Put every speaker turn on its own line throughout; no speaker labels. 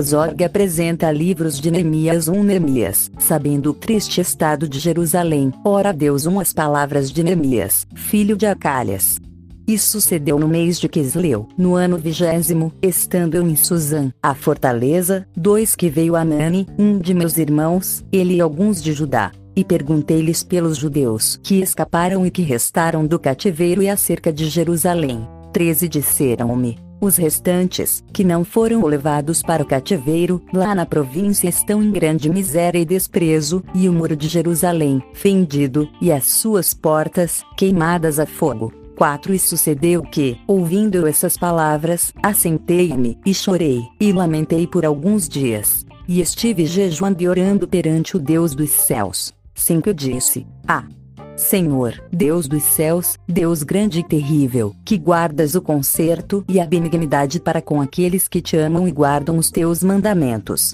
Zorg apresenta livros de Neemias 1 Neemias, sabendo o triste estado de Jerusalém, ora Deus 1 as palavras de Neemias, filho de Acalhas. Isso sucedeu no mês de Quisleu, no ano vigésimo, estando eu em Suzã, a fortaleza, dois que veio Anani, um de meus irmãos, ele e alguns de Judá. E perguntei-lhes pelos judeus que escaparam e que restaram do cativeiro e acerca de Jerusalém. Treze disseram-me, os restantes, que não foram levados para o cativeiro, lá na província estão em grande miséria e desprezo, e o muro de Jerusalém, fendido, e as suas portas, queimadas a fogo. 4 E sucedeu que, ouvindo essas palavras, assentei-me, e chorei, e lamentei por alguns dias. E estive jejuando e orando perante o Deus dos céus. 5 Eu disse, ah, Senhor, Deus dos céus, Deus grande e terrível, que guardas o conserto e a benignidade para com aqueles que te amam e guardam os teus mandamentos.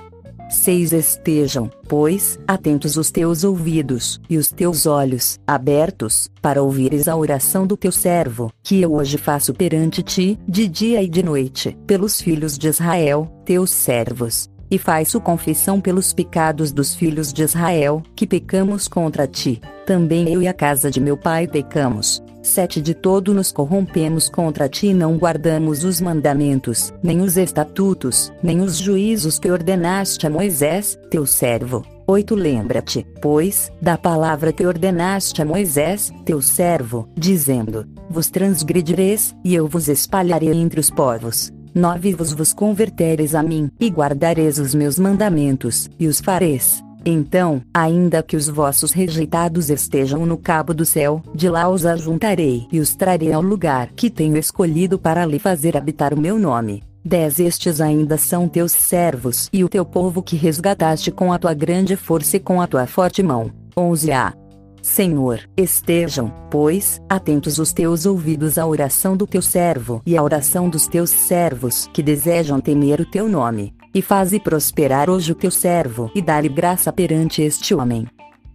6 Estejam, pois, atentos os teus ouvidos, e os teus olhos, abertos, para ouvires a oração do teu servo, que eu hoje faço perante ti, de dia e de noite, pelos filhos de Israel, teus servos, e faço confissão pelos pecados dos filhos de Israel, que pecamos contra ti. Também eu e a casa de meu pai pecamos. Sete de todo nos corrompemos contra ti e não guardamos os mandamentos, nem os estatutos, nem os juízos que ordenaste a Moisés, teu servo. 8 Lembra-te, pois, da palavra que ordenaste a Moisés, teu servo, dizendo: Vos transgredireis, e eu vos espalharei entre os povos 9 Vos vos convertereis a mim, e guardareis os meus mandamentos, e os fareis. Então, ainda que os vossos rejeitados estejam no cabo do céu, de lá os ajuntarei e os trarei ao lugar que tenho escolhido para lhe fazer habitar o meu nome. 10 Estes ainda são teus servos e o teu povo que resgataste com a tua grande força e com a tua forte mão. 11 A. Senhor, estejam, pois, atentos os teus ouvidos à oração do teu servo e à oração dos teus servos que desejam temer o teu nome, e faze prosperar hoje o teu servo e dá-lhe graça perante este homem.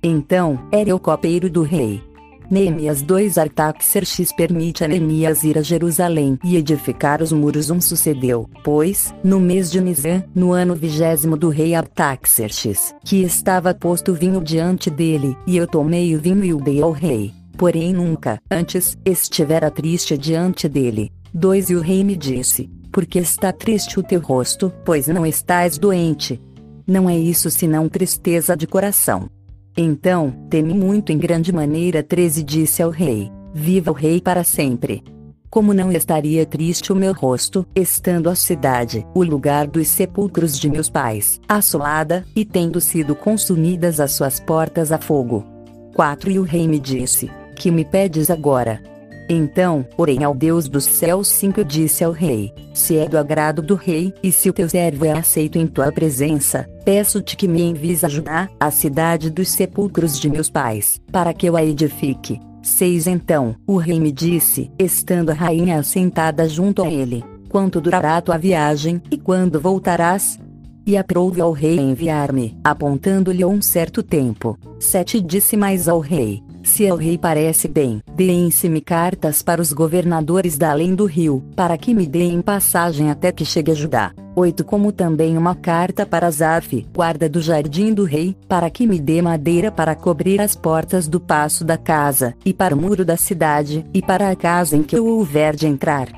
Então, era o copeiro do rei, Neemias 2 Artaxerxes permite a Neemias ir a Jerusalém e edificar os muros um sucedeu, pois, no mês de Nisan, no ano vigésimo do rei Artaxerxes, que estava posto vinho diante dele, e eu tomei o vinho e o dei ao rei. Porém nunca, antes, estivera triste diante dele. 2 E o rei me disse, porque está triste o teu rosto, pois não estás doente. Não é isso senão tristeza de coração. Então, teme muito em grande maneira 13 disse ao rei: Viva o rei para sempre. Como não estaria triste o meu rosto, estando a cidade, o lugar dos sepulcros de meus pais, assolada, e tendo sido consumidas as suas portas a fogo. 4 E o rei me disse: Que me pedes agora? Então, orei ao Deus dos céus 5 disse ao rei: Se é do agrado do rei, e se o teu servo é aceito em tua presença, peço-te que me envies a Judá, a cidade dos sepulcros de meus pais, para que eu a edifique. 6 Então, o rei me disse, estando a rainha assentada junto a ele: Quanto durará tua viagem, e quando voltarás? E aprouve ao rei enviar-me, apontando-lhe um certo tempo. 7 Disse mais ao rei: se ao rei parece bem, deem-se-me cartas para os governadores da além do rio, para que me deem passagem até que chegue a Judá. 8 Como também uma carta para Zarf, guarda do jardim do rei, para que me dê madeira para cobrir as portas do passo da casa, e para o muro da cidade, e para a casa em que eu houver de entrar.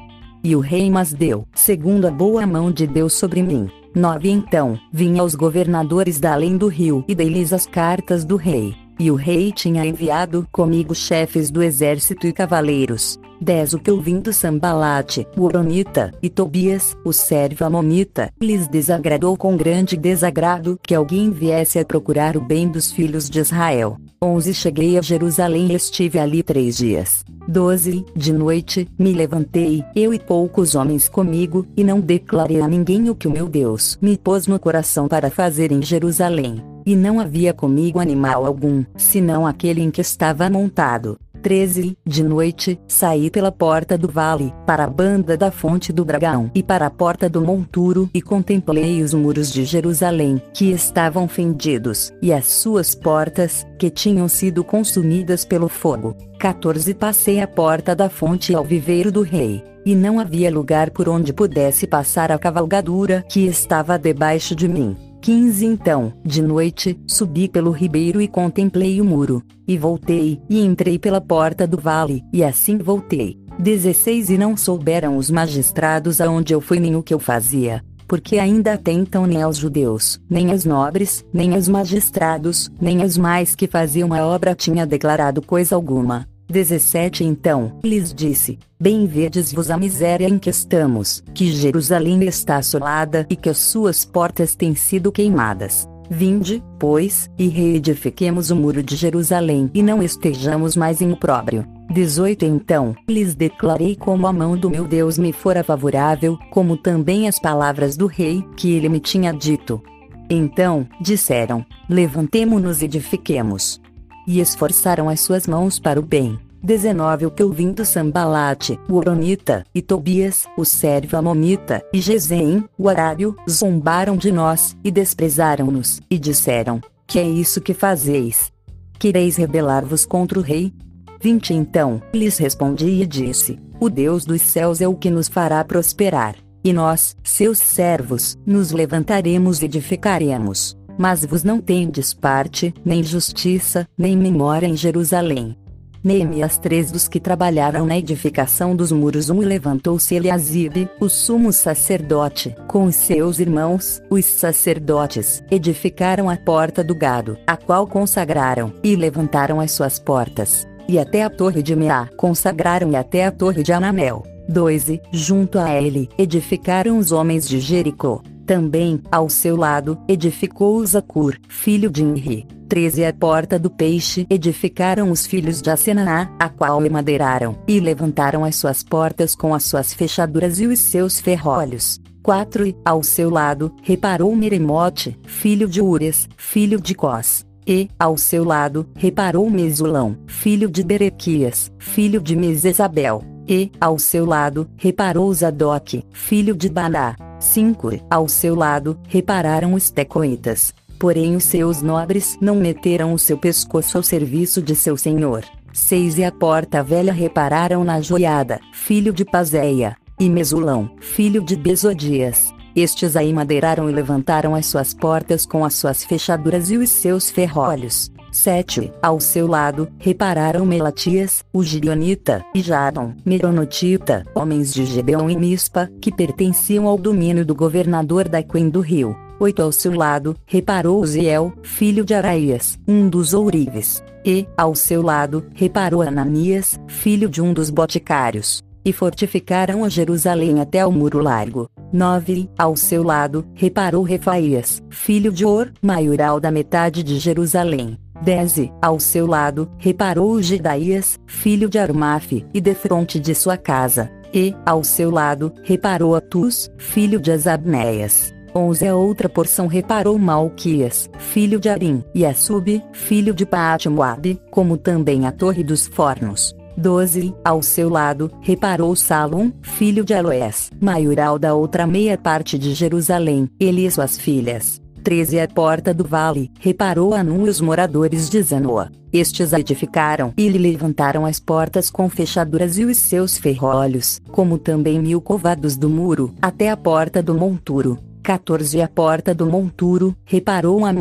E o rei mas deu, segundo a boa mão de Deus sobre mim. 9 Então, vim aos governadores da além do rio e dei-lhes as cartas do rei. E o rei tinha enviado comigo chefes do exército e cavaleiros. 10 O que ouvindo Sambalate, o Oronita, e Tobias, o servo Amonita, lhes desagradou com grande desagrado que alguém viesse a procurar o bem dos filhos de Israel. 11 Cheguei a Jerusalém e estive ali três dias. 12 De noite, me levantei, eu e poucos homens comigo, e não declarei a ninguém o que o meu Deus me pôs no coração para fazer em Jerusalém. E não havia comigo animal algum, senão aquele em que estava montado. 13, de noite, saí pela porta do vale, para a banda da fonte do dragão e para a porta do monturo e contemplei os muros de Jerusalém, que estavam fendidos, e as suas portas, que tinham sido consumidas pelo fogo. 14 Passei a porta da fonte ao viveiro do rei, e não havia lugar por onde pudesse passar a cavalgadura que estava debaixo de mim. 15 Então, de noite, subi pelo ribeiro e contemplei o muro. E voltei, e entrei pela porta do vale, e assim voltei. 16 E não souberam os magistrados aonde eu fui nem o que eu fazia. Porque ainda atentam nem aos judeus, nem aos nobres, nem aos magistrados, nem aos mais que faziam a obra tinha declarado coisa alguma. 17 Então, lhes disse: Bem vedes-vos a miséria em que estamos, que Jerusalém está assolada e que as suas portas têm sido queimadas. Vinde, pois, e reedifiquemos o muro de Jerusalém e não estejamos mais em opróbrio. 18 Então, lhes declarei como a mão do meu Deus me fora favorável, como também as palavras do rei, que ele me tinha dito. Então, disseram: Levantemo-nos e edifiquemos e esforçaram as suas mãos para o bem. 19 O que ouvindo Sambalate, o Oronita, e Tobias, o servo Amonita, e Gesem, o Arábio, zombaram de nós, e desprezaram-nos, e disseram: Que é isso que fazeis? Quereis rebelar-vos contra o rei? 20 Então, lhes respondi e disse: O Deus dos céus é o que nos fará prosperar. E nós, seus servos, nos levantaremos e edificaremos mas vos não tendes parte, nem justiça, nem memória em Jerusalém. Neemias três dos que trabalharam na edificação dos muros um levantou-se Eliasibe, o sumo sacerdote, com os seus irmãos, os sacerdotes, edificaram a porta do gado, a qual consagraram, e levantaram as suas portas. E até a torre de Meá consagraram e até a torre de Anamel. 2 E, junto a ele, edificaram os homens de Jericó. Também, ao seu lado, edificou Zacur, filho de Inri. 13 A porta do peixe edificaram os filhos de Asenaá, a qual me madeiraram, e levantaram as suas portas com as suas fechaduras e os seus ferrolhos. 4 E, ao seu lado, reparou Meremote, filho de Ures, filho de Cós. E, ao seu lado, reparou Mesulão, filho de Berequias, filho de Mesesabel. E, ao seu lado, reparou Zadok, filho de Baná, 5. Ao seu lado, repararam os tecoitas. Porém os seus nobres não meteram o seu pescoço ao serviço de seu senhor. 6. E a porta velha repararam na joiada, filho de Pazéia, e Mesulão, filho de Besodias. Estes aí madeiraram e levantaram as suas portas com as suas fechaduras e os seus ferrolhos. 7. Ao seu lado, repararam Melatias, o Gibionita, e Jadon, Meronotita, homens de Gedeon e Mispa, que pertenciam ao domínio do governador da Quen do Rio. 8. Ao seu lado, reparou Uziel, filho de Araías, um dos ourives. E, ao seu lado, reparou Ananias, filho de um dos boticários. E fortificaram a Jerusalém até ao muro largo. 9. Ao seu lado, reparou Refaías, filho de Or, maioral da metade de Jerusalém. 10. Ao seu lado, reparou Gedaías, filho de Armaf, e defronte de sua casa. E, ao seu lado, reparou Atus, filho de Azabneias. 11. A outra porção reparou Malquias, filho de Arim, e Assub, filho de Paatmoab, como também a Torre dos Fornos. 12. Ao seu lado, reparou Salom, filho de Aloés, maioral da outra meia parte de Jerusalém, ele e suas filhas. 13 A porta do vale, reparou Anum e os moradores de Zanoa. Estes a edificaram e lhe levantaram as portas com fechaduras e os seus ferrolhos, como também mil covados do muro, até a porta do monturo. 14 A porta do monturo, reparou a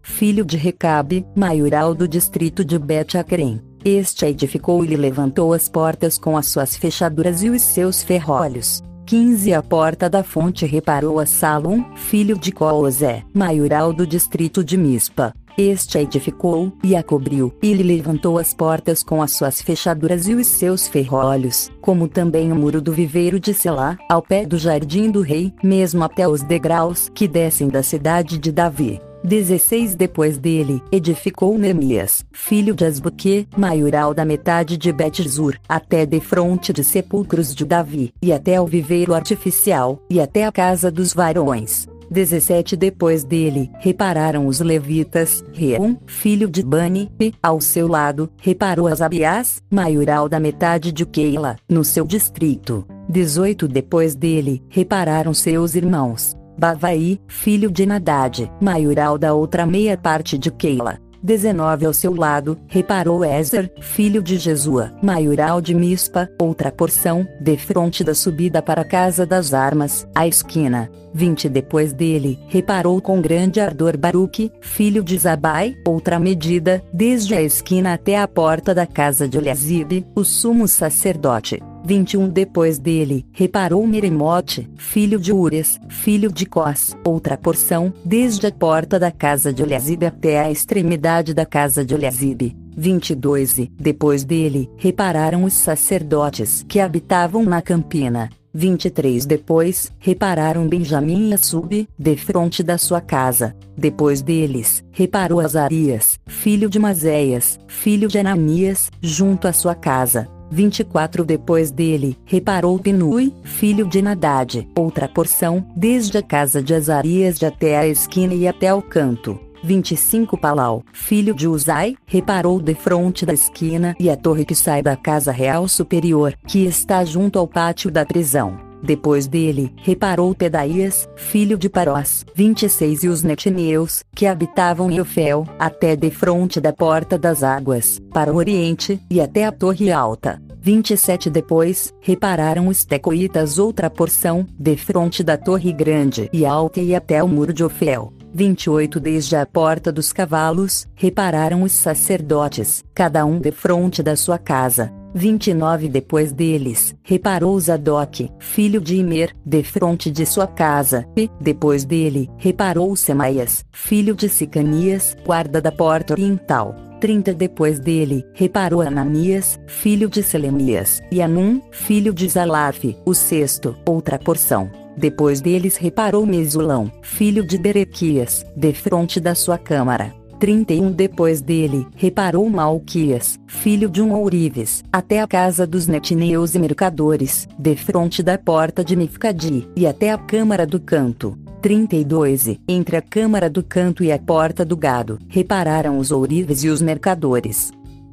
filho de Recabe, maioral do distrito de Bet-Acrem. Este a edificou e lhe levantou as portas com as suas fechaduras e os seus ferrolhos. 15 A porta da fonte reparou a Salom, filho de Coozé, maioral do distrito de Mispa. Este a edificou, e a cobriu, e lhe levantou as portas com as suas fechaduras e os seus ferrolhos, como também o muro do viveiro de Selá, ao pé do jardim do rei, mesmo até os degraus que descem da cidade de Davi. 16 Depois dele, edificou Neemias, filho de Asbuque, maioral da metade de Bet-Zur, até de fronte de sepulcros de Davi, e até o viveiro artificial, e até a casa dos varões. 17 Depois dele, repararam os levitas, Reum, filho de Bani, e, ao seu lado, reparou Asabias, maioral da metade de Keila, no seu distrito. 18 Depois dele, repararam seus irmãos, Bavaí, filho de Nadad, maioral da outra meia parte de Keila. 19 ao seu lado, reparou Ezer, filho de Jesua, maioral de Mispa, outra porção, defronte da subida para a casa das armas, à esquina. 20 depois dele, reparou com grande ardor Baruque, filho de Zabai, outra medida, desde a esquina até a porta da casa de Eliasibe, o sumo sacerdote. 21 depois dele, reparou Meremote, filho de Ures, filho de Cós, outra porção, desde a porta da casa de Eliasibe até a extremidade da casa de Eliasibe. 22 e, depois dele, repararam os sacerdotes que habitavam na campina. 23 depois, repararam Benjamim e Assub, defronte da sua casa. Depois deles, reparou Azarias, filho de Mazéias, filho de Ananias, junto à sua casa. 24 Depois dele, reparou Pinui, filho de Nadad, outra porção, desde a casa de Azarias até a esquina e até o canto. 25 Palau, filho de Uzai, reparou de frente da esquina e a torre que sai da casa real superior, que está junto ao pátio da prisão. Depois dele, reparou Pedaías, filho de Parós, 26 e os netineus, que habitavam em Ofel, até de frente da porta das águas, para o oriente, e até a torre alta. 27 Depois, repararam os tecoitas outra porção, de frente da torre grande e alta e até o muro de Ofel. 28 Desde a porta dos cavalos, repararam os sacerdotes, cada um de frente da sua casa. 29 Depois deles, reparou Zadok, filho de Imer, de frente de sua casa, e, depois dele, reparou Semaias, filho de Sicanias, guarda da porta oriental. 30 Depois dele, reparou Ananias, filho de Selemias, e Anum, filho de Zalaf, o sexto, outra porção. Depois deles reparou Mesulão, filho de Berequias, de frente da sua câmara. 31 Depois dele, reparou Malquias, filho de um ourives, até a casa dos netineus e mercadores, de frente da porta de Mifcadi, e até a câmara do canto. 32 Entre a câmara do canto e a porta do gado, repararam os ourives e os mercadores.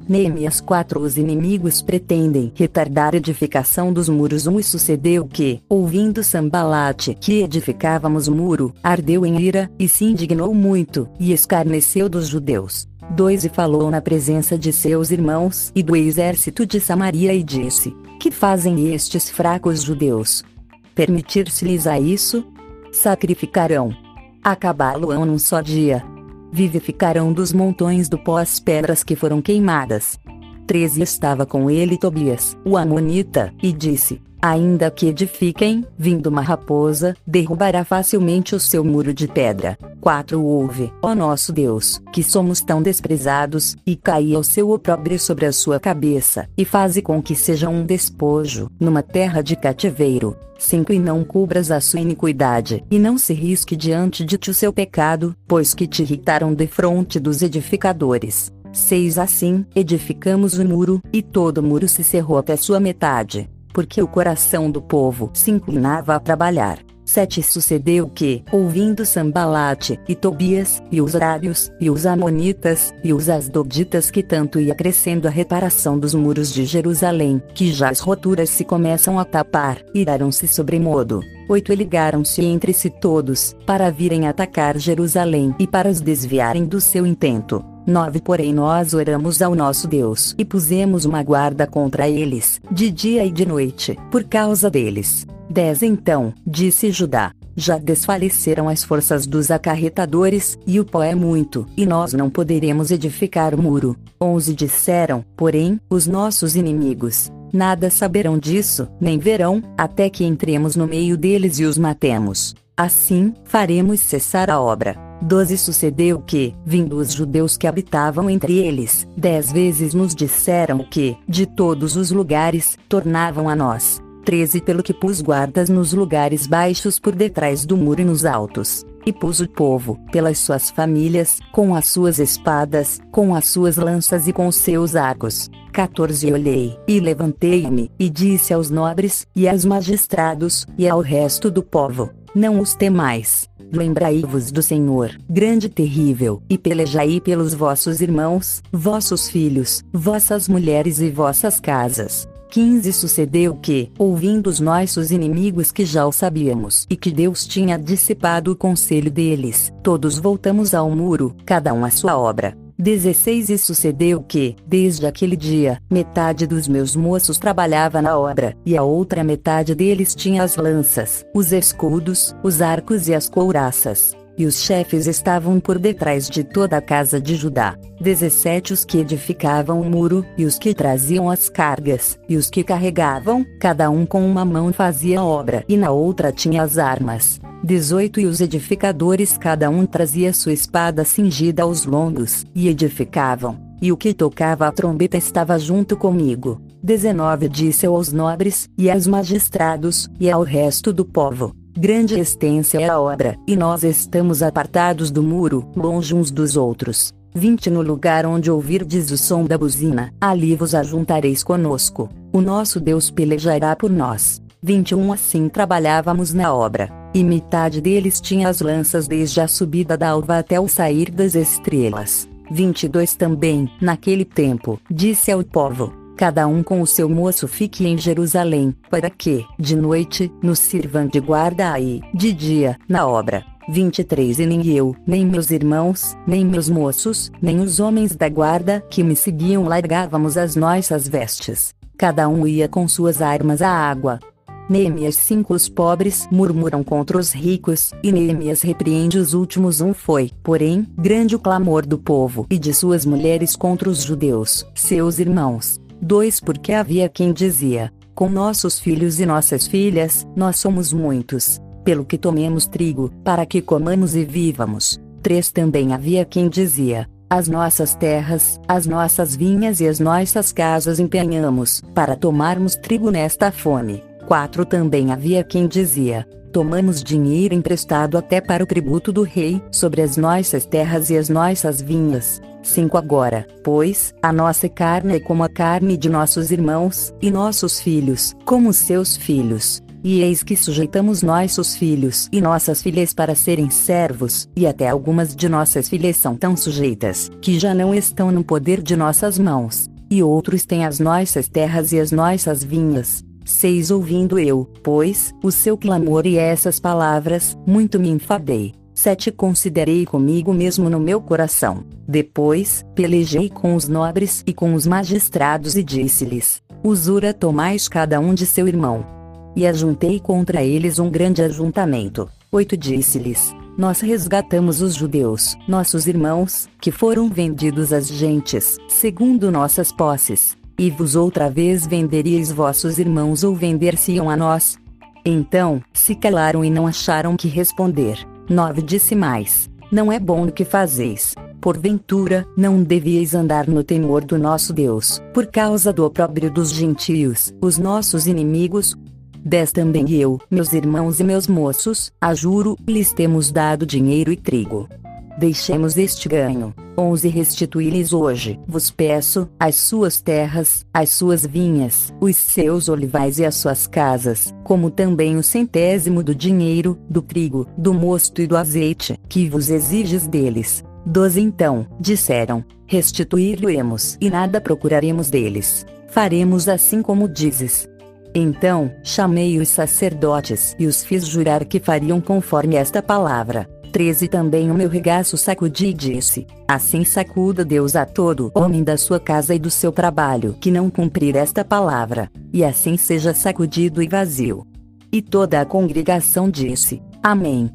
Neemias 4 Os inimigos pretendem retardar a edificação dos muros 1 E sucedeu que, ouvindo Sambalate que edificávamos o muro, ardeu em ira, e se indignou muito, e escarneceu dos judeus. 2 E falou na presença de seus irmãos e do exército de Samaria e disse: Que fazem estes fracos judeus? Permitir-se-lhes a isso? Sacrificarão. Acabá-lo-ão num só dia vivificarão dos montões do pó as pedras que foram queimadas. 13 Estava com ele Tobias, o Amonita, e disse: Ainda que edifiquem, vindo uma raposa, derrubará facilmente o seu muro de pedra. 4 Ouve, ó nosso Deus, que somos tão desprezados, e caia o seu opróbrio sobre a sua cabeça, e faze com que seja um despojo, numa terra de cativeiro. 5 E não cubras a sua iniquidade, e não se risque diante de ti o seu pecado, pois que te irritaram de fronte dos edificadores. 6 Assim, edificamos o muro, e todo o muro se cerrou até sua metade porque o coração do povo se inclinava a trabalhar. 7 Sucedeu que, ouvindo Sambalate, e Tobias, e os Arábios, e os Amonitas, e os Asdoditas que tanto ia crescendo a reparação dos muros de Jerusalém, que já as roturas se começam a tapar, iraram-se sobremodo. 8 E ligaram-se entre si todos, para virem atacar Jerusalém e para os desviarem do seu intento. 9 Porém nós oramos ao nosso Deus e pusemos uma guarda contra eles, de dia e de noite, por causa deles. 10 Então, disse Judá, já desfaleceram as forças dos acarretadores, e o pó é muito, e nós não poderemos edificar o muro. 11 Disseram, porém, os nossos inimigos, nada saberão disso, nem verão, até que entremos no meio deles e os matemos. Assim, faremos cessar a obra. 12 Sucedeu que, vindo os judeus que habitavam entre eles, dez vezes nos disseram que, de todos os lugares, tornavam a nós. 13 Pelo que pus guardas nos lugares baixos por detrás do muro e nos altos. E pus o povo, pelas suas famílias, com as suas espadas, com as suas lanças e com os seus arcos. 14 Olhei, e levantei-me, e disse aos nobres, e aos magistrados, e ao resto do povo: Não os temais Lembrai-vos do Senhor, grande e terrível, e pelejai pelos vossos irmãos, vossos filhos, vossas mulheres e vossas casas. 15 Sucedeu que, ouvindo os nossos inimigos que já o sabíamos, e que Deus tinha dissipado o conselho deles, todos voltamos ao muro, cada um à sua obra. 16 E sucedeu que, desde aquele dia, metade dos meus moços trabalhava na obra, e a outra metade deles tinha as lanças, os escudos, os arcos e as couraças. E os chefes estavam por detrás de toda a casa de Judá. 17 Os que edificavam o muro, e os que traziam as cargas, e os que carregavam, cada um com uma mão fazia obra, e na outra tinha as armas. 18 E os edificadores cada um trazia sua espada cingida aos lombos, e edificavam. E o que tocava a trombeta estava junto comigo. 19 Disse aos nobres, e aos magistrados, e ao resto do povo: Grande extensa é a obra, e nós estamos apartados do muro, longe uns dos outros. 20 No lugar onde ouvirdes o som da buzina, ali vos ajuntareis conosco. O nosso Deus pelejará por nós. 21 Assim trabalhávamos na obra, e metade deles tinha as lanças desde a subida da alva até o sair das estrelas. 22 Também, naquele tempo, disse ao povo: Cada um com o seu moço fique em Jerusalém, para que, de noite, nos sirvam de guarda aí, de dia, na obra. 23 E nem eu, nem meus irmãos, nem meus moços, nem os homens da guarda que me seguiam largávamos as nossas vestes. Cada um ia com suas armas à água, Neemias 5 Os pobres murmuram contra os ricos, e Neemias repreende os últimos um foi, porém, grande o clamor do povo e de suas mulheres contra os judeus, seus irmãos. 2 Porque havia quem dizia, com nossos filhos e nossas filhas, nós somos muitos, pelo que tomemos trigo, para que comamos e vivamos. 3 Também havia quem dizia, as nossas terras, as nossas vinhas e as nossas casas empenhamos, para tomarmos trigo nesta fome. 4 Também havia quem dizia: Tomamos dinheiro emprestado até para o tributo do rei, sobre as nossas terras e as nossas vinhas. 5 Agora, pois, a nossa carne é como a carne de nossos irmãos, e nossos filhos, como seus filhos. E eis que sujeitamos nossos filhos e nossas filhas para serem servos, e até algumas de nossas filhas são tão sujeitas, que já não estão no poder de nossas mãos. E outros têm as nossas terras e as nossas vinhas, 6 Ouvindo eu, pois, o seu clamor e essas palavras, muito me enfadei. 7 Considerei comigo mesmo no meu coração. Depois, pelejei com os nobres e com os magistrados e disse-lhes: Usura tomais cada um de seu irmão. E ajuntei contra eles um grande ajuntamento. 8 Disse-lhes: Nós resgatamos os judeus, nossos irmãos, que foram vendidos às gentes, segundo nossas posses, e vos outra vez venderíeis vossos irmãos ou vender-se-iam a nós? Então, se calaram e não acharam que responder. 9 Disse mais: Não é bom o que fazeis. Porventura, não devíeis andar no temor do nosso Deus, por causa do opróbrio dos gentios, os nossos inimigos? 10 Também eu, meus irmãos e meus moços, a juro, lhes temos dado dinheiro e trigo. Deixemos este ganho. 11 Restituí-lhes hoje, vos peço, as suas terras, as suas vinhas, os seus olivais e as suas casas, como também o centésimo do dinheiro, do trigo, do mosto e do azeite, que vos exiges deles. 12 Então, disseram, restituir-lhe-emos e nada procuraremos deles. Faremos assim como dizes. Então, chamei os sacerdotes e os fiz jurar que fariam conforme esta palavra. 13 Também o meu regaço sacudi e disse: Assim sacuda Deus a todo homem da sua casa e do seu trabalho que não cumprir esta palavra, e assim seja sacudido e vazio. E toda a congregação disse: Amém.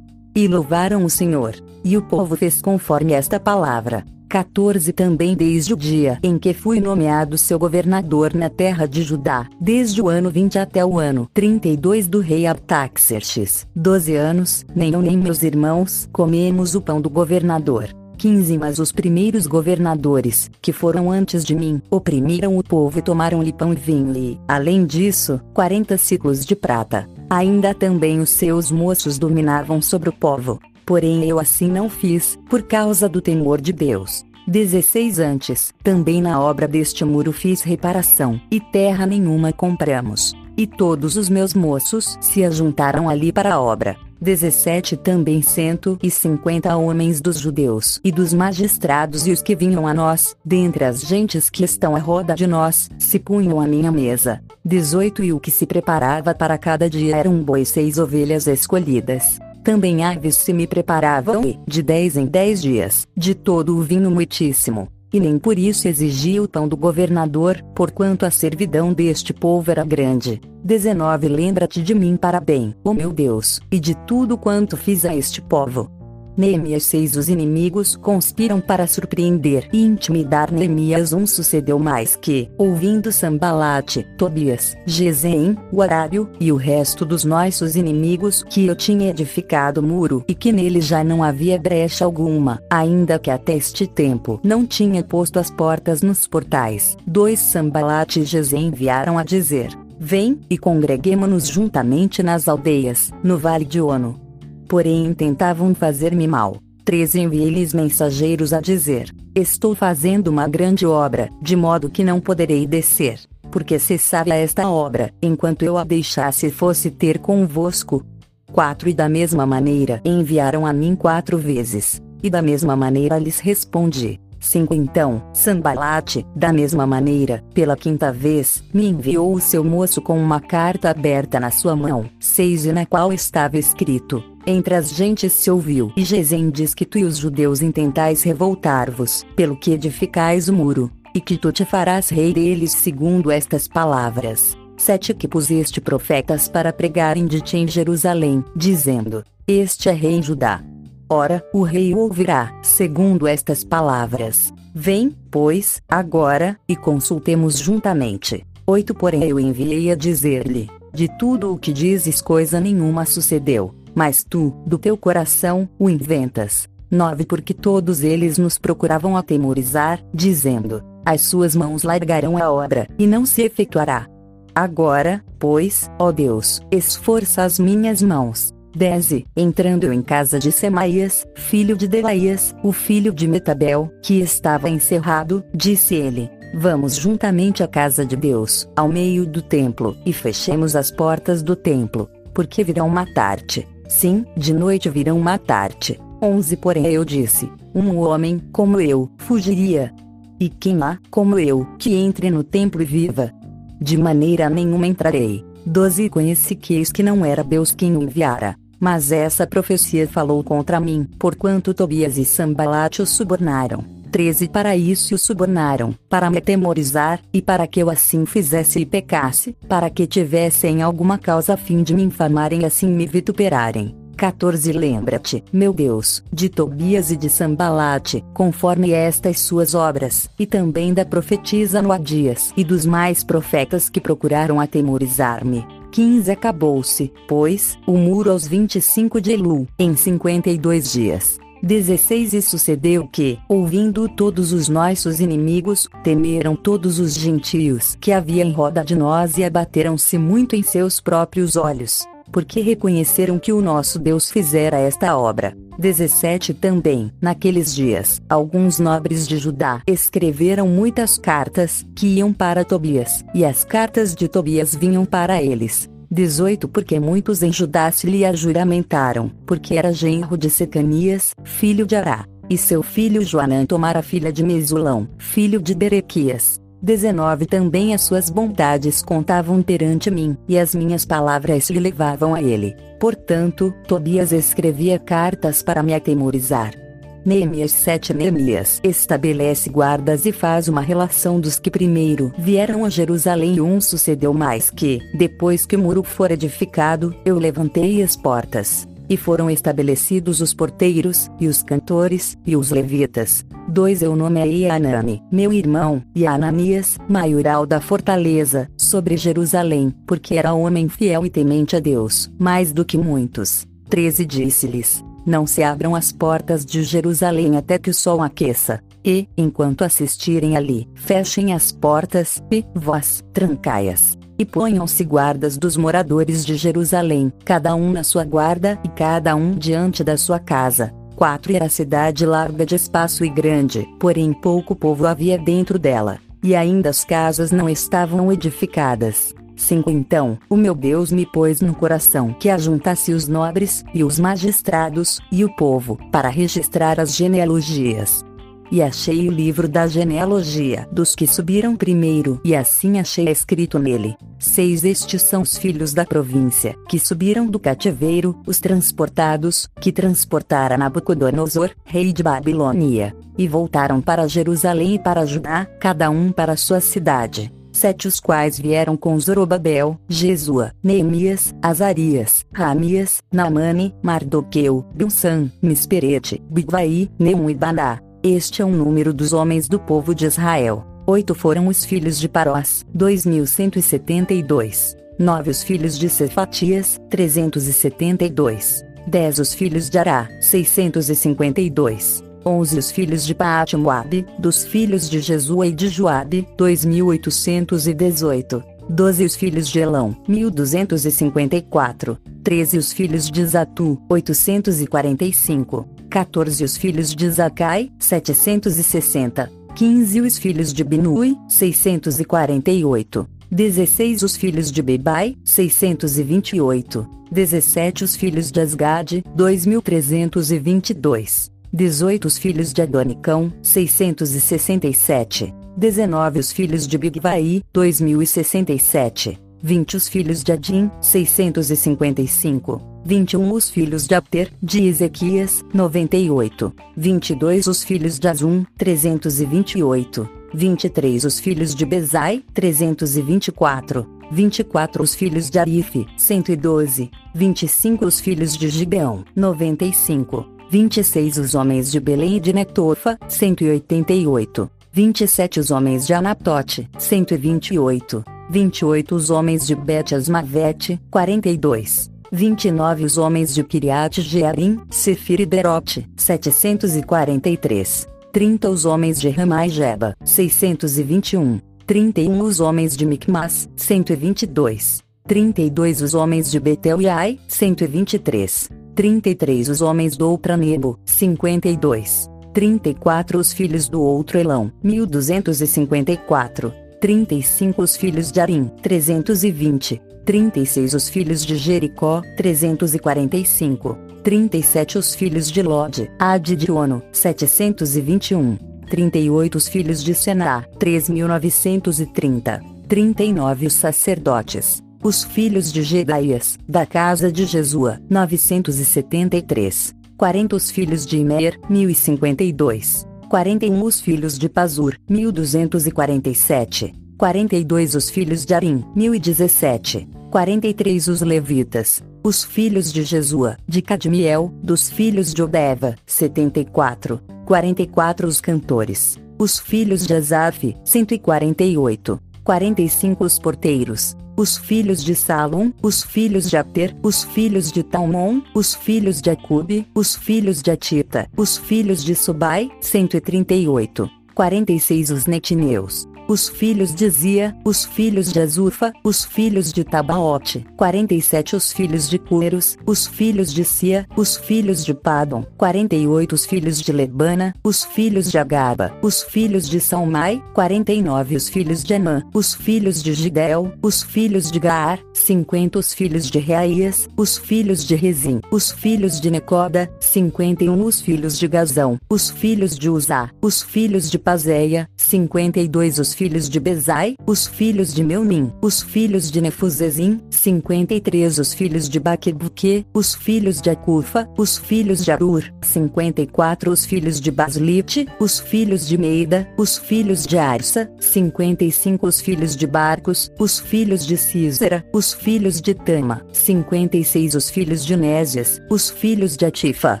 E louvaram o Senhor. E o povo fez conforme esta palavra. 14 Também desde o dia em que fui nomeado seu governador na terra de Judá, desde o ano 20 até o ano 32 do rei Artaxerxes, 12 anos, nem eu nem meus irmãos comemos o pão do governador. 15 Mas os primeiros governadores, que foram antes de mim, oprimiram o povo e tomaram-lhe pão e vinho-lhe, além disso, 40 ciclos de prata. Ainda também os seus moços dominavam sobre o povo, Porém eu assim não fiz, por causa do temor de Deus. 16 Antes, também na obra deste muro fiz reparação, e terra nenhuma compramos. E todos os meus moços se ajuntaram ali para a obra. 17 Também cento e cinquenta homens dos judeus e dos magistrados e os que vinham a nós, dentre as gentes que estão à roda de nós, se punham à minha mesa. 18 E o que se preparava para cada dia eram um boi e seis ovelhas escolhidas. Também aves se me preparavam e, de dez em dez dias, de todo o vinho muitíssimo. E nem por isso exigia o pão do governador, porquanto a servidão deste povo era grande. 19 Lembra-te de mim para bem, ó meu Deus, e de tudo quanto fiz a este povo Neemias 6 Os inimigos conspiram para surpreender e intimidar Neemias 1 Sucedeu mais que, ouvindo Sambalate, Tobias, Gesem, o Arábio, e o resto dos nossos inimigos que eu tinha edificado muro e que nele já não havia brecha alguma, ainda que até este tempo não tinha posto as portas nos portais. Dois Sambalate e Gesem enviaram a dizer, Vem, e congreguemo-nos juntamente nas aldeias, no vale de Ono porém tentavam fazer-me mal. 13 Enviei-lhes mensageiros a dizer: Estou fazendo uma grande obra, de modo que não poderei descer, porque cessava esta obra, enquanto eu a deixasse fosse ter convosco. 4 E da mesma maneira enviaram a mim quatro vezes, e da mesma maneira lhes respondi. 5 Então, Sambalate, da mesma maneira, pela quinta vez, me enviou o seu moço com uma carta aberta na sua mão. 6 E na qual estava escrito: entre as gentes se ouviu. E Gesem diz que tu e os judeus intentais revoltar-vos, pelo que edificais o muro, e que tu te farás rei deles segundo estas palavras. 7 Que puseste profetas para pregarem de ti em Jerusalém, dizendo: Este é rei em Judá. Ora, o rei ouvirá, segundo estas palavras. Vem, pois, agora, e consultemos juntamente. 8 Porém eu enviei a dizer-lhe: De tudo o que dizes coisa nenhuma sucedeu mas tu, do teu coração, o inventas. 9 Porque todos eles nos procuravam atemorizar, dizendo: As suas mãos largarão a obra, e não se efetuará. Agora, pois, ó Deus, esforça as minhas mãos. 10 Entrando eu em casa de Semaías, filho de Delaías, o filho de Metabel, que estava encerrado, disse ele: Vamos juntamente à casa de Deus, ao meio do templo, e fechemos as portas do templo, porque virão matar-te. Sim, de noite virão matar-te. 11 Porém eu disse: Um homem, como eu, fugiria. E quem há, como eu, que entre no templo e viva? De maneira nenhuma entrarei. 12 Conheci que eis que não era Deus quem o enviara. Mas essa profecia falou contra mim, porquanto Tobias e Sambalate o subornaram. 13 Para isso o subornaram, para me atemorizar, e para que eu assim fizesse e pecasse, para que tivessem alguma causa a fim de me infamarem e assim me vituperarem. 14 Lembra-te, meu Deus, de Tobias e de Sambalate, conforme estas suas obras, e também da profetisa Noadias e dos mais profetas que procuraram atemorizar-me. 15 Acabou-se, pois, o muro aos 25 de Elu, em 52 dias. 16 E sucedeu que, ouvindo todos os nossos inimigos, temeram todos os gentios que havia em roda de nós e abateram-se muito em seus próprios olhos, porque reconheceram que o nosso Deus fizera esta obra. 17 Também, naqueles dias, alguns nobres de Judá escreveram muitas cartas, que iam para Tobias, e as cartas de Tobias vinham para eles, 18 Porque muitos em Judá se lhe ajuramentaram, porque era genro de Secanias, filho de Ará, e seu filho Joanã tomara filha de Mesulão, filho de Berequias. 19 Também as suas bondades contavam perante mim, e as minhas palavras lhe levavam a ele. Portanto, Tobias escrevia cartas para me atemorizar. Neemias 7 Neemias estabelece guardas e faz uma relação dos que primeiro vieram a Jerusalém e um sucedeu mais que, depois que o muro for edificado, eu levantei as portas. E foram estabelecidos os porteiros, e os cantores, e os levitas. 2 Eu nomeei Anani, meu irmão, e Ananias, maioral da fortaleza, sobre Jerusalém, porque era homem fiel e temente a Deus, mais do que muitos. 13 Disse-lhes: não se abram as portas de Jerusalém até que o sol aqueça. E, enquanto assistirem ali, fechem as portas, e, vós, trancai-as. E ponham-se guardas dos moradores de Jerusalém, cada um na sua guarda e cada um diante da sua casa. 4 Era cidade larga de espaço e grande, porém pouco povo havia dentro dela, e ainda as casas não estavam edificadas. 5 Então, o meu Deus me pôs no coração que ajuntasse os nobres, e os magistrados, e o povo, para registrar as genealogias. e achei o livro da genealogia dos que subiram primeiro, e assim achei escrito nele. Seis estes são os filhos da província, que subiram do cativeiro, os transportados, que transportaram Nabucodonosor, rei de Babilônia, e voltaram para Jerusalém e para Judá, cada um para sua cidade sete os quais vieram com Zorobabel, Jesua, Neemias, Azarias, Ramias, Naamane, Mardoqueu, Bilsan, Misperete, Bigvai, Neum e Baná. Este é o número dos homens do povo de Israel. Oito foram os filhos de Parós, 2172. Nove os filhos de Cefatias, 372. Dez os filhos de Ará, 652. 11 Os filhos de Paat Moab, dos filhos de Jesua e de Joabe, 2818. 12 Os filhos de Elão, 1254. 13 Os filhos de Zatu, 845. 14 Os filhos de Zacai, 760. 15 Os filhos de Binui, 648. 16 Os filhos de Bebai, 628. 17 Os filhos de Asgade, 2322. 18 Os filhos de Adonicão, 667. 19 Os filhos de Bigvai, 2067. 20 Os filhos de Adim, 655. 21 Os filhos de Aper, de Ezequias, 98. 22 Os filhos de Azum, 328. 23 Os filhos de Bezai, 324. 24 Os filhos de Arife, 112. 25 Os filhos de Gibeão, 95. 26 Os homens de Belém e de Netofa, 188. 27 Os homens de Anatote, 128. 28 Os homens de Bet Asmavete, 42. 29 Os homens de Kiriat Jearim, Sefir e Berote, 743. 30 Os homens de Ramai Jeba, 621. 31 Os homens de Micmas, 122. 32 Os homens de Betel e Ai, 123. 33 Os homens do Upranebo, 52. 34 Os filhos do outro Elão, 1254. 35 Os filhos de Arim, 320. 36 Os filhos de Jericó, 345. 37 Os filhos de Lod, Ad de Ono, 721. 38 Os filhos de Sená, 3930. 39 Os sacerdotes, os filhos de Gedaías, da casa de Jesua, 973. 40 Os filhos de Imer, 1052. 41 Os filhos de Pazur, 1247. 42 Os filhos de Arim, 1017. 43 Os levitas, os filhos de Jesua, de Cadmiel, dos filhos de Odeva, 74. 44 Os cantores, os filhos de Asaf, 148. 45 Os porteiros, os filhos de Salom, os filhos de Aper, os filhos de Talmon, os filhos de Acube, os filhos de Atita, os filhos de Subai, 138. 46 Os netineus, os filhos de Zia, os filhos de Azufa, os filhos de Tabaote, 47 os filhos de Cueros, os filhos de Sia, os filhos de Padon, 48 os filhos de Lebana, os filhos de Agaba, os filhos de Salmai, 49 os filhos de Anã, os filhos de Gidel, os filhos de Gaar, 50 os filhos de Reaías, os filhos de Rezim, os filhos de Necoda, 51 os filhos de Gazão, os filhos de Uzá, os filhos de Pazéia, 52 os filhos de Bezai, os filhos de Meumim, os filhos de Nefuzezim, 53 os filhos de Baquebuque, os filhos de Acufa, os filhos de Arur, 54 os filhos de Baslite, os filhos de Meida, os filhos de Arsa, 55 os filhos de Barcos, os filhos de Císera, os filhos de Tama, 56 os filhos de Nésias, os filhos de Atifa,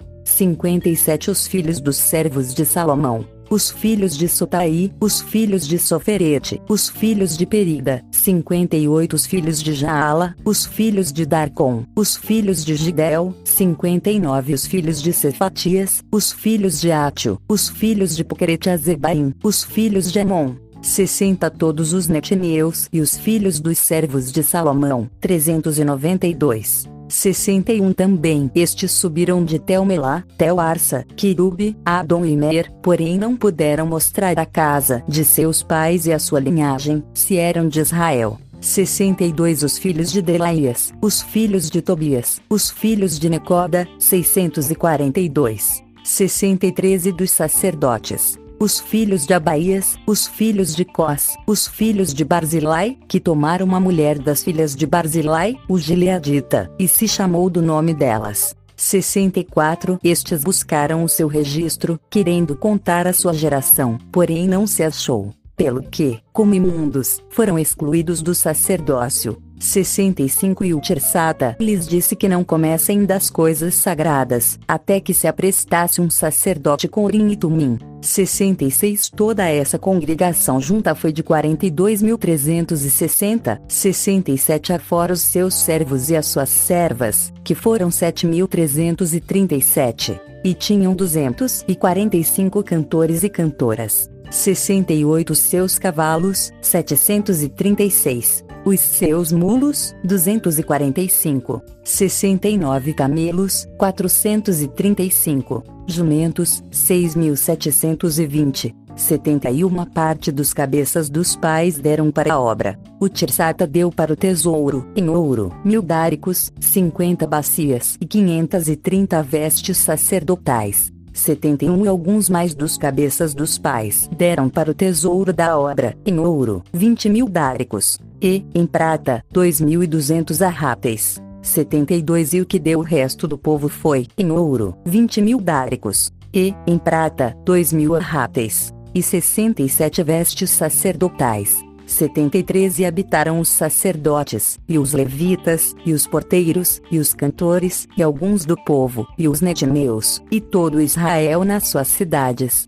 57 os filhos dos servos de Salomão, os filhos de Sotai, os filhos de Soferete, os filhos de Perida, 58 os filhos de Jaala, os filhos de Darcon, os filhos de Gidel, 59 os filhos de Cefatias, os filhos de Átio, os filhos de Puquerete Azebaim, os filhos de Emon, 60 todos os netineus e os filhos dos servos de Salomão, 392. 61 também. Estes subiram de Telmelá, Tel-Arsa, Quirube, Adon e Mer, porém não puderam mostrar a casa de seus pais e a sua linhagem, se eram de Israel. 62 Os filhos de Delaías, os filhos de Tobias, os filhos de Necoda, 642. 63 E dos sacerdotes, os filhos de Abaías, os filhos de Cós, os filhos de Barzilai, que tomaram uma mulher das filhas de Barzilai, o Gileadita, e se chamou do nome delas. 64 Estes buscaram o seu registro, querendo contar a sua geração, porém não se achou. Pelo que, como imundos, foram excluídos do sacerdócio. 65 E o Tirsata lhes disse que não comessem das coisas sagradas, até que se aprestasse um sacerdote com Urim e Tumim. 66 Toda essa congregação junta foi de 42.360, 67 afora os seus servos e as suas servas, que foram 7.337, e tinham 245 cantores e cantoras. 68 seus cavalos, 736 os seus mulos, 245, 69 camelos, 435, jumentos, 6.720, 71 parte dos cabeças dos pais deram para a obra. O Tirsata deu para o tesouro, em ouro, mil dáricos, 50 bacias e 530 vestes sacerdotais. 71 e alguns mais dos cabeças dos pais deram para o tesouro da obra, em ouro, 20 mil dáricos, e, em prata, 2.200 arráteis. 72 e o que deu o resto do povo foi, em ouro, 20 mil dáricos, e, em prata, 2 mil arráteis, e 67 vestes sacerdotais. 73 E habitaram os sacerdotes, e os levitas, e os porteiros, e os cantores, e alguns do povo, e os netineus, e todo Israel nas suas cidades.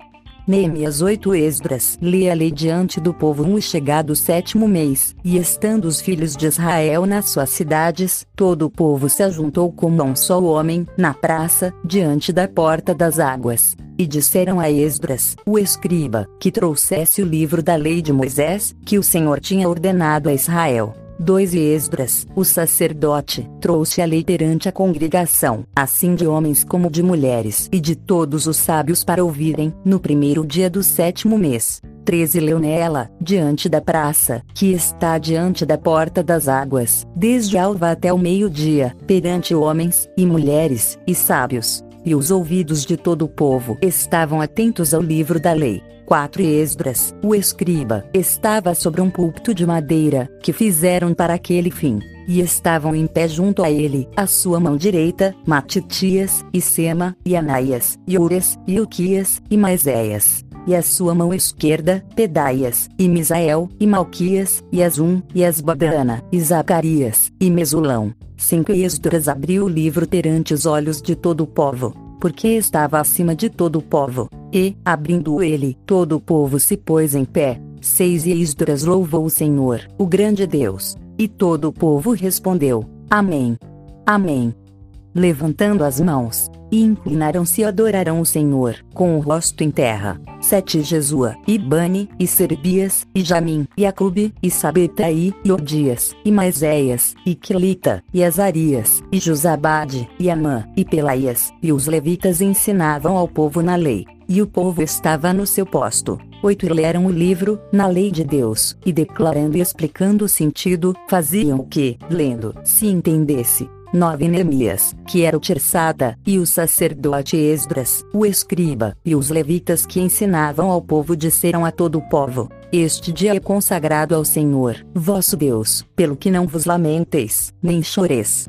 Neemias 8 Esdras lê a lei diante do povo um e chegado o sétimo mês, e estando os filhos de Israel nas suas cidades, todo o povo se ajuntou como um só homem, na praça, diante da porta das águas. E disseram a Esdras, o escriba, que trouxesse o livro da lei de Moisés, que o Senhor tinha ordenado a Israel. 2 E Esdras, o sacerdote, trouxe a lei perante a congregação, assim de homens como de mulheres e de todos os sábios para ouvirem, no primeiro dia do sétimo mês. 13 Leu nela, diante da praça, que está diante da porta das águas, desde alva até o meio-dia, perante homens, e mulheres, e sábios. E os ouvidos de todo o povo estavam atentos ao livro da lei. 4 Esdras, o escriba, estava sobre um púlpito de madeira, que fizeram para aquele fim. E estavam em pé junto a ele, a sua mão direita, Matitias, e Sema, e Anaias, e Ures, e Uquias, e Maiseias. E a sua mão esquerda, Pedaias, e Misael, e Malquias, e Azum, e Asbadana, e Zacarias, e Mesulão. 5 Esdras abriu o livro perante os olhos de todo o povo porque estava acima de todo o povo. E, abrindo ele, todo o povo se pôs em pé. 6 E Esdras louvou o Senhor, o grande Deus. E todo o povo respondeu: Amém. Amém. Levantando as mãos, e inclinaram-se e adoraram o Senhor, com o rosto em terra. 7 Jesua, e Bani, e Serbias, e Jamim, e Acube, e Sabetai, e Odias, e Maiseias, e Quelita, e Azarias, e Josabade, e Amã, e Pelaias, e os levitas ensinavam ao povo na lei. E o povo estava no seu posto. 8 E leram o livro, na lei de Deus, e declarando e explicando o sentido, faziam o que, lendo, se entendesse. 9 Neemias, que era o Tirsada, e o sacerdote Esdras, o escriba, e os levitas que ensinavam ao povo disseram a todo o povo: Este dia é consagrado ao Senhor, vosso Deus, pelo que não vos lamenteis, nem choreis.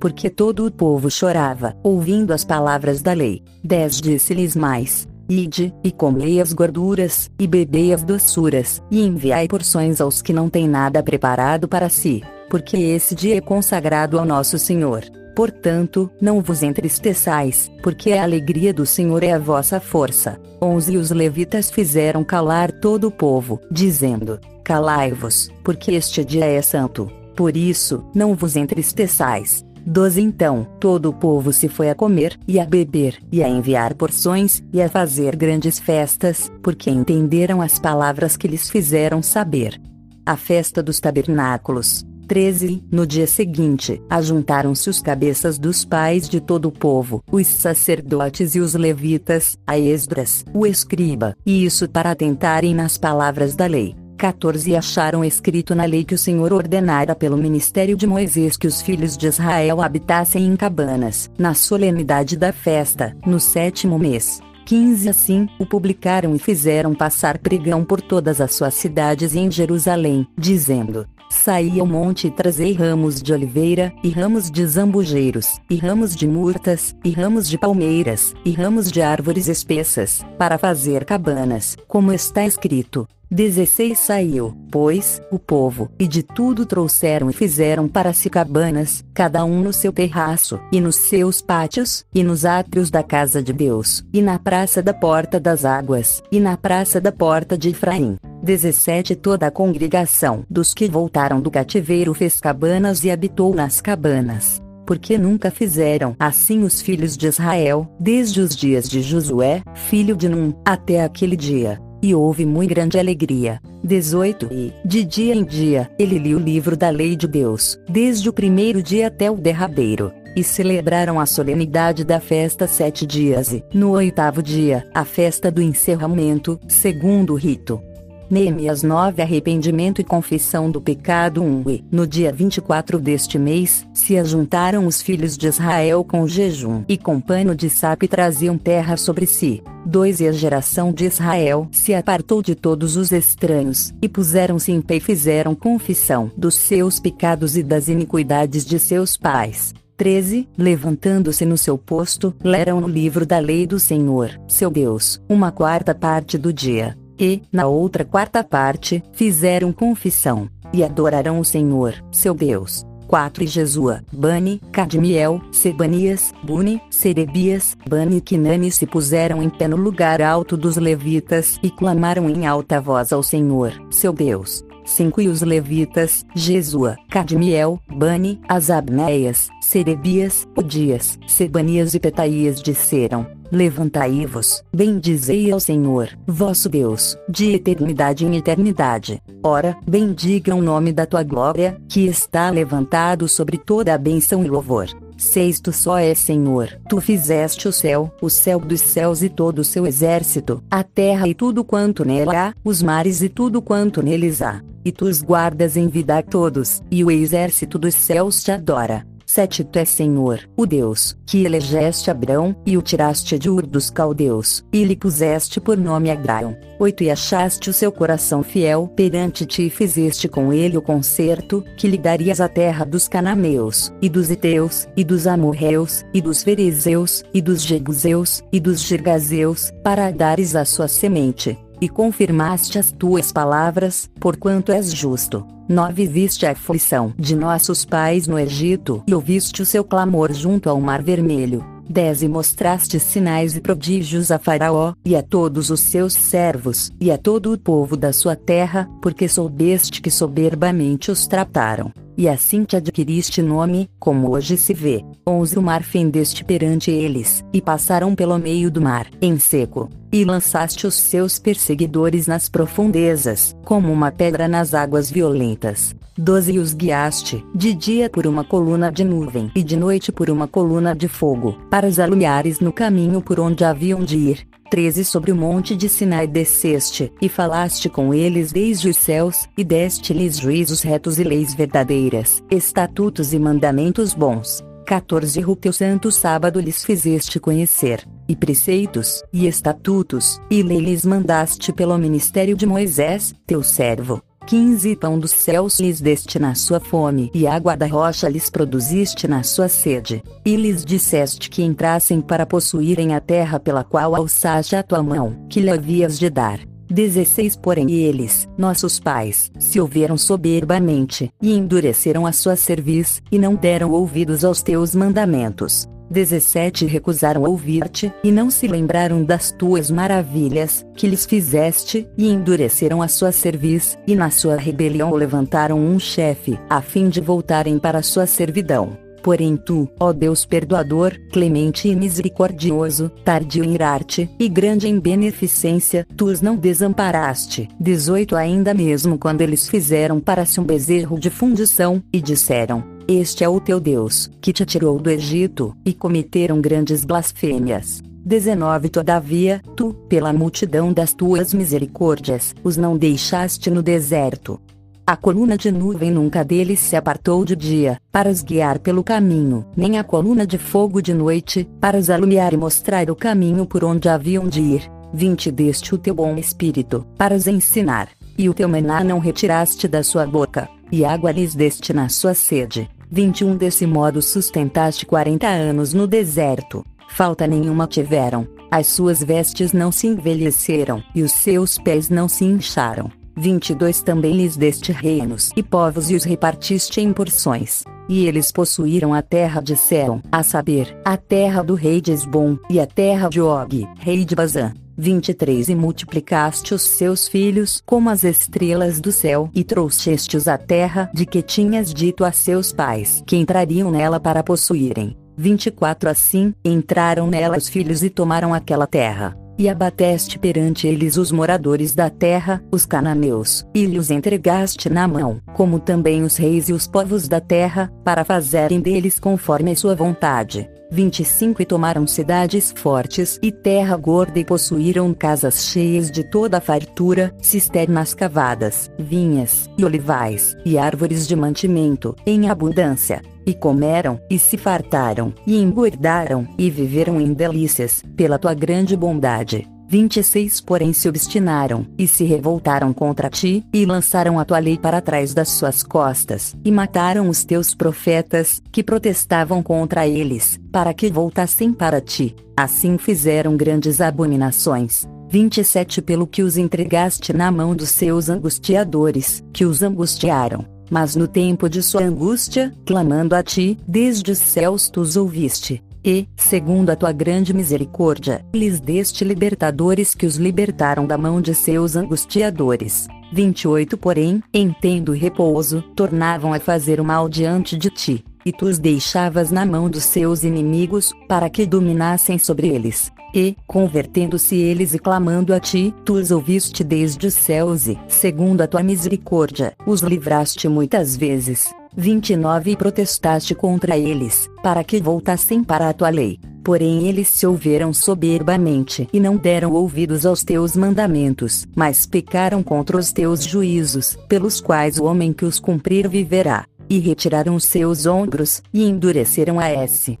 Porque todo o povo chorava, ouvindo as palavras da lei. 10 Disse-lhes mais: Ide, e comei as gorduras, e bebei as doçuras, e enviai porções aos que não têm nada preparado para si porque esse dia é consagrado ao nosso Senhor. Portanto, não vos entristeçais, porque a alegria do Senhor é a vossa força. 11 E os levitas fizeram calar todo o povo, dizendo: Calai-vos, porque este dia é santo. Por isso, não vos entristeçais. 12 Então, todo o povo se foi a comer, e a beber, e a enviar porções, e a fazer grandes festas, porque entenderam as palavras que lhes fizeram saber. A festa dos tabernáculos. 13. No dia seguinte, ajuntaram-se os cabeças dos pais de todo o povo, os sacerdotes e os levitas, a Esdras, o escriba, e isso para atentarem nas palavras da lei. 14 acharam escrito na lei que o Senhor ordenara pelo ministério de Moisés que os filhos de Israel habitassem em cabanas, na solenidade da festa, no sétimo mês. 15 Assim, o publicaram e fizeram passar pregão por todas as suas cidades e em Jerusalém, dizendo: Saí ao monte e trazei ramos de oliveira, e ramos de zambujeiros, e ramos de murtas, e ramos de palmeiras, e ramos de árvores espessas, para fazer cabanas, como está escrito. 16 Saiu, pois, o povo, e de tudo trouxeram e fizeram para si cabanas, cada um no seu terraço, e nos seus pátios, e nos átrios da casa de Deus, e na praça da porta das águas, e na praça da porta de Efraim. 17 Toda a congregação dos que voltaram do cativeiro fez cabanas e habitou nas cabanas porque nunca fizeram assim os filhos de Israel, desde os dias de Josué, filho de Num, até aquele dia. E houve muito grande alegria. 18 E, de dia em dia, ele lia o livro da lei de Deus, desde o primeiro dia até o derradeiro. E celebraram a solenidade da festa sete dias e, no oitavo dia, a festa do encerramento, segundo o rito. Neemias 9 Arrependimento e confissão do pecado 1 E, no dia 24 deste mês, se ajuntaram os filhos de Israel com jejum e com pano de sapo e traziam terra sobre si. 2 E a geração de Israel se apartou de todos os estranhos, e puseram-se em pé e fizeram confissão dos seus pecados e das iniquidades de seus pais. 13. Levantando-se no seu posto, leram no livro da lei do Senhor, seu Deus, uma quarta parte do dia e, na outra quarta parte, fizeram confissão, e adorarão o Senhor, seu Deus. 4 E Jesua, Bani, Cadmiel, Sebanias, Buni, Serebias, Bani e Kinani se puseram em pé no lugar alto dos levitas e clamaram em alta voz ao Senhor, seu Deus. 5 E os levitas, Jesua, Cadmiel, Bani, Asabneias, Serebias, Odias, Sebanias e Petaias disseram, Levantai-vos, bendizei ao Senhor, vosso Deus, de eternidade em eternidade. Ora, bendiga o nome da tua glória, que está levantado sobre toda a bênção e louvor. Sexto só é Senhor. Tu fizeste o céu, o céu dos céus e todo o seu exército, a terra e tudo quanto nela há, os mares e tudo quanto neles há. E tu os guardas em vida a todos, e o exército dos céus te adora. 7 Tu és Senhor, o Deus, que elegeste Abrão, e o tiraste de Ur dos caldeus, e lhe puseste por nome Abraão. 8 E achaste o seu coração fiel perante ti e fizeste com ele o concerto, que lhe darias a terra dos cananeus, e dos Eteus, e dos amorreus, e dos fariseus, e dos jebuseus, e dos girgazeus, para dares a sua semente e confirmaste as tuas palavras, porquanto és justo. 9 Viste a aflição de nossos pais no Egito e ouviste o seu clamor junto ao Mar Vermelho. 10 E mostraste sinais e prodígios a Faraó, e a todos os seus servos, e a todo o povo da sua terra, porque soubeste que soberbamente os trataram e assim te adquiriste nome, como hoje se vê. 11 O mar fendeste perante eles, e passaram pelo meio do mar, em seco. E lançaste os seus perseguidores nas profundezas, como uma pedra nas águas violentas. 12 E os guiaste, de dia por uma coluna de nuvem e de noite por uma coluna de fogo, para os alumiares no caminho por onde haviam de ir. 13 Sobre o monte de Sinai desceste, e falaste com eles desde os céus, e deste-lhes juízos retos e leis verdadeiras, estatutos e mandamentos bons. 14 O teu santo sábado lhes fizeste conhecer, e preceitos, e estatutos, e lei lhes mandaste pelo ministério de Moisés, teu servo. 15 Pão dos céus lhes deste na sua fome, e água da rocha lhes produziste na sua sede. E lhes disseste que entrassem para possuírem a terra pela qual alçaste a tua mão, que lhe havias de dar. 16 Porém eles, nossos pais, se ouviram soberbamente, e endureceram a sua cerviz, e não deram ouvidos aos teus mandamentos. 17 Recusaram ouvir-te, e não se lembraram das tuas maravilhas, que lhes fizeste, e endureceram a sua cerviz, e na sua rebelião levantaram um chefe, a fim de voltarem para sua servidão. Porém tu, ó Deus perdoador, clemente e misericordioso, tardio em irar-te, e grande em beneficência, tu os não desamparaste. 18 Ainda mesmo quando eles fizeram para si um bezerro de fundição, e disseram, este é o teu Deus, que te tirou do Egito, e cometeram grandes blasfêmias. 19 Todavia, tu, pela multidão das tuas misericórdias, os não deixaste no deserto. A coluna de nuvem nunca deles se apartou de dia, para os guiar pelo caminho, nem a coluna de fogo de noite, para os alumiar e mostrar o caminho por onde haviam de ir. 20 Deste o teu bom espírito, para os ensinar, e o teu mená não retiraste da sua boca, e água lhes deste na sua sede. 21 Desse modo sustentaste 40 anos no deserto, falta nenhuma tiveram, as suas vestes não se envelheceram, e os seus pés não se incharam. 22 Também lhes deste reinos e povos e os repartiste em porções. E eles possuíram a terra de Céu, a saber, a terra do rei de Esbom, e a terra de Og, rei de Bazã. 23 E multiplicaste os seus filhos como as estrelas do céu, e trouxeste-os à terra de que tinhas dito a seus pais que entrariam nela para possuírem. 24 Assim, entraram nela os filhos e tomaram aquela terra. E abateste perante eles os moradores da terra, os cananeus, e lhes entregaste na mão, como também os reis e os povos da terra, para fazerem deles conforme sua vontade. 25 E tomaram cidades fortes e terra gorda e possuíram casas cheias de toda a fartura, cisternas cavadas, vinhas, e olivais, e árvores de mantimento, em abundância. E comeram, e se fartaram, e engordaram, e viveram em delícias, pela tua grande bondade. 26 Porém se obstinaram, e se revoltaram contra ti, e lançaram a tua lei para trás das suas costas, e mataram os teus profetas, que protestavam contra eles, para que voltassem para ti. Assim fizeram grandes abominações. 27 Pelo que os entregaste na mão dos seus angustiadores, que os angustiaram. Mas no tempo de sua angústia, clamando a ti, desde os céus tu os ouviste e, segundo a tua grande misericórdia, lhes deste libertadores que os libertaram da mão de seus angustiadores. 28 Porém, em tendo repouso, tornavam a fazer o mal diante de ti, e tu os deixavas na mão dos seus inimigos, para que dominassem sobre eles. E, convertendo-se eles e clamando a ti, tu os ouviste desde os céus e, segundo a tua misericórdia, os livraste muitas vezes. 29 E protestaste contra eles, para que voltassem para a tua lei. Porém eles se ouviram soberbamente e não deram ouvidos aos teus mandamentos, mas pecaram contra os teus juízos, pelos quais o homem que os cumprir viverá. E retiraram os seus ombros, e endureceram a S.